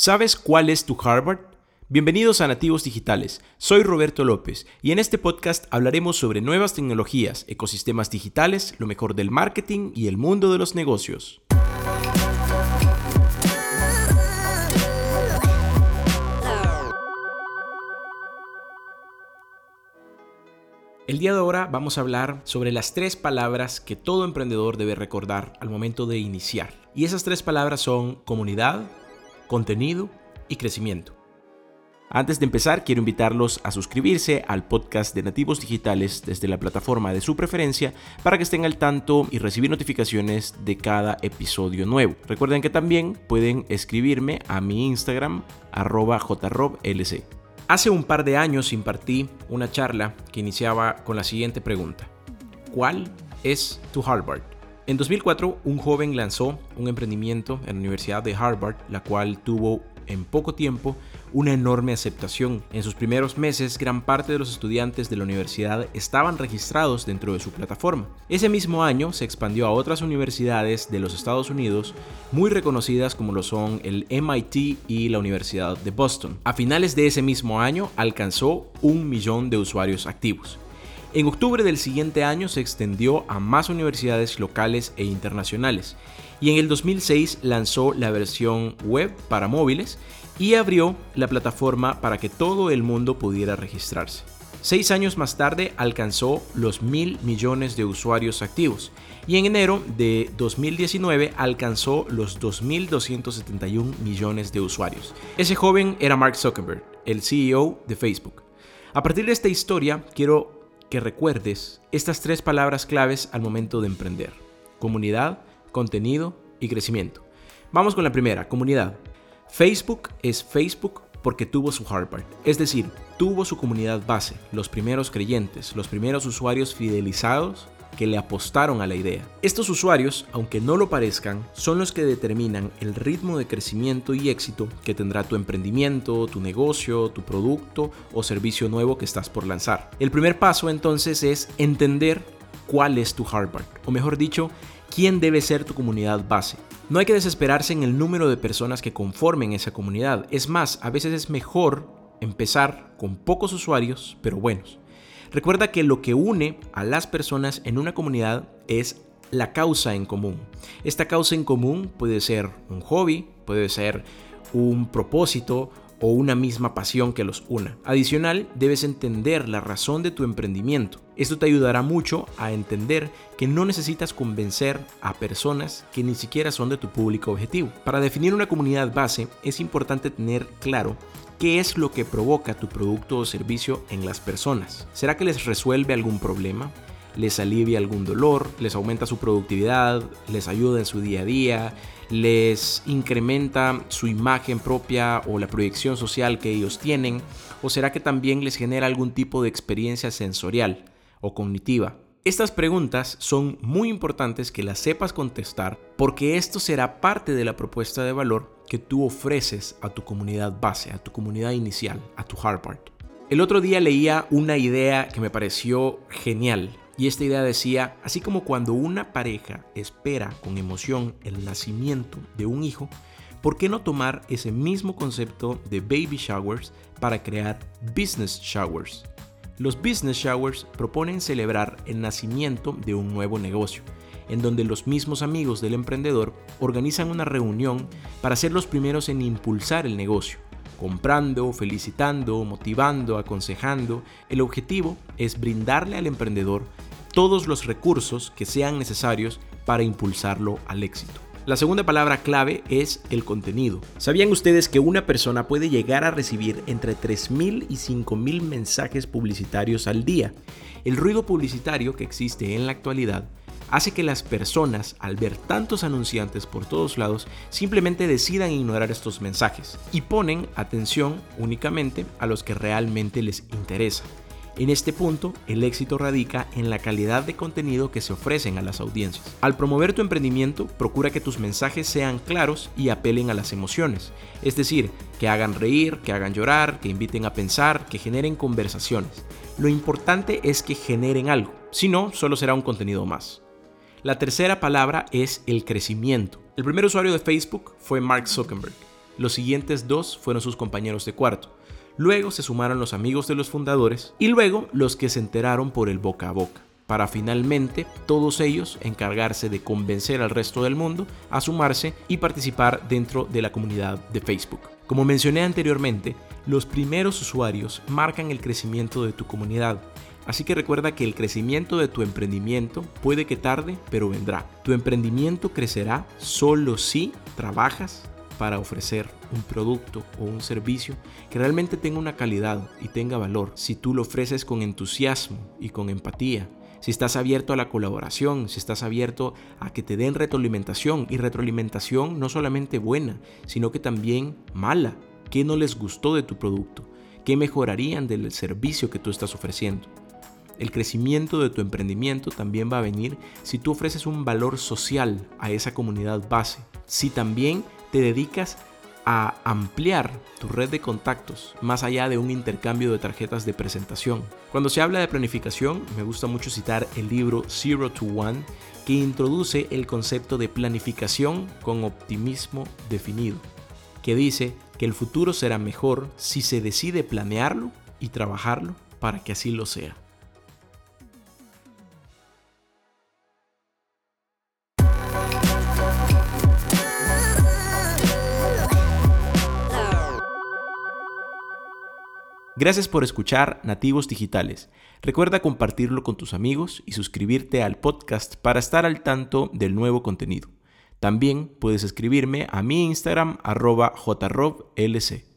¿Sabes cuál es tu Harvard? Bienvenidos a Nativos Digitales, soy Roberto López y en este podcast hablaremos sobre nuevas tecnologías, ecosistemas digitales, lo mejor del marketing y el mundo de los negocios. El día de ahora vamos a hablar sobre las tres palabras que todo emprendedor debe recordar al momento de iniciar. Y esas tres palabras son comunidad, contenido y crecimiento. Antes de empezar, quiero invitarlos a suscribirse al podcast de Nativos Digitales desde la plataforma de su preferencia para que estén al tanto y recibir notificaciones de cada episodio nuevo. Recuerden que también pueden escribirme a mi Instagram, arroba jroblc. Hace un par de años impartí una charla que iniciaba con la siguiente pregunta. ¿Cuál es tu Harvard? En 2004, un joven lanzó un emprendimiento en la Universidad de Harvard, la cual tuvo en poco tiempo una enorme aceptación. En sus primeros meses, gran parte de los estudiantes de la universidad estaban registrados dentro de su plataforma. Ese mismo año se expandió a otras universidades de los Estados Unidos muy reconocidas como lo son el MIT y la Universidad de Boston. A finales de ese mismo año alcanzó un millón de usuarios activos. En octubre del siguiente año se extendió a más universidades locales e internacionales y en el 2006 lanzó la versión web para móviles y abrió la plataforma para que todo el mundo pudiera registrarse. Seis años más tarde alcanzó los mil millones de usuarios activos y en enero de 2019 alcanzó los 2.271 millones de usuarios. Ese joven era Mark Zuckerberg, el CEO de Facebook. A partir de esta historia quiero que recuerdes estas tres palabras claves al momento de emprender. Comunidad, contenido y crecimiento. Vamos con la primera, comunidad. Facebook es Facebook porque tuvo su Harvard, es decir, tuvo su comunidad base, los primeros creyentes, los primeros usuarios fidelizados que le apostaron a la idea. Estos usuarios, aunque no lo parezcan, son los que determinan el ritmo de crecimiento y éxito que tendrá tu emprendimiento, tu negocio, tu producto o servicio nuevo que estás por lanzar. El primer paso entonces es entender cuál es tu Harvard, o mejor dicho, quién debe ser tu comunidad base. No hay que desesperarse en el número de personas que conformen esa comunidad. Es más, a veces es mejor empezar con pocos usuarios, pero buenos. Recuerda que lo que une a las personas en una comunidad es la causa en común. Esta causa en común puede ser un hobby, puede ser un propósito o una misma pasión que los una. Adicional, debes entender la razón de tu emprendimiento. Esto te ayudará mucho a entender que no necesitas convencer a personas que ni siquiera son de tu público objetivo. Para definir una comunidad base es importante tener claro ¿Qué es lo que provoca tu producto o servicio en las personas? ¿Será que les resuelve algún problema? ¿Les alivia algún dolor? ¿Les aumenta su productividad? ¿Les ayuda en su día a día? ¿Les incrementa su imagen propia o la proyección social que ellos tienen? ¿O será que también les genera algún tipo de experiencia sensorial o cognitiva? Estas preguntas son muy importantes que las sepas contestar porque esto será parte de la propuesta de valor que tú ofreces a tu comunidad base, a tu comunidad inicial, a tu Harvard. El otro día leía una idea que me pareció genial y esta idea decía, así como cuando una pareja espera con emoción el nacimiento de un hijo, ¿por qué no tomar ese mismo concepto de baby showers para crear business showers? Los business showers proponen celebrar el nacimiento de un nuevo negocio, en donde los mismos amigos del emprendedor organizan una reunión para ser los primeros en impulsar el negocio, comprando, felicitando, motivando, aconsejando. El objetivo es brindarle al emprendedor todos los recursos que sean necesarios para impulsarlo al éxito. La segunda palabra clave es el contenido. ¿Sabían ustedes que una persona puede llegar a recibir entre 3.000 y 5.000 mensajes publicitarios al día? El ruido publicitario que existe en la actualidad hace que las personas, al ver tantos anunciantes por todos lados, simplemente decidan ignorar estos mensajes y ponen atención únicamente a los que realmente les interesa. En este punto, el éxito radica en la calidad de contenido que se ofrecen a las audiencias. Al promover tu emprendimiento, procura que tus mensajes sean claros y apelen a las emociones, es decir, que hagan reír, que hagan llorar, que inviten a pensar, que generen conversaciones. Lo importante es que generen algo, si no, solo será un contenido más. La tercera palabra es el crecimiento. El primer usuario de Facebook fue Mark Zuckerberg Los siguientes dos fueron sus compañeros de cuarto. Luego se sumaron los amigos de los fundadores y luego los que se enteraron por el boca a boca, para finalmente todos ellos encargarse de convencer al resto del mundo a sumarse y participar dentro de la comunidad de Facebook. Como mencioné anteriormente, los primeros usuarios marcan el crecimiento de tu comunidad. Así que recuerda que el crecimiento de tu emprendimiento puede que tarde, pero vendrá. Tu emprendimiento crecerá solo si trabajas para ofrecer un producto o un servicio que realmente tenga una calidad y tenga valor. Si tú lo ofreces con entusiasmo y con empatía, si estás abierto a la colaboración, si estás abierto a que te den retroalimentación y retroalimentación no solamente buena, sino que también mala. ¿Qué no les gustó de tu producto? ¿Qué mejorarían del servicio que tú estás ofreciendo? El crecimiento de tu emprendimiento también va a venir si tú ofreces un valor social a esa comunidad base. Si también te dedicas a ampliar tu red de contactos más allá de un intercambio de tarjetas de presentación. Cuando se habla de planificación, me gusta mucho citar el libro Zero to One, que introduce el concepto de planificación con optimismo definido, que dice que el futuro será mejor si se decide planearlo y trabajarlo para que así lo sea. Gracias por escuchar Nativos Digitales. Recuerda compartirlo con tus amigos y suscribirte al podcast para estar al tanto del nuevo contenido. También puedes escribirme a mi Instagram arroba jroblc.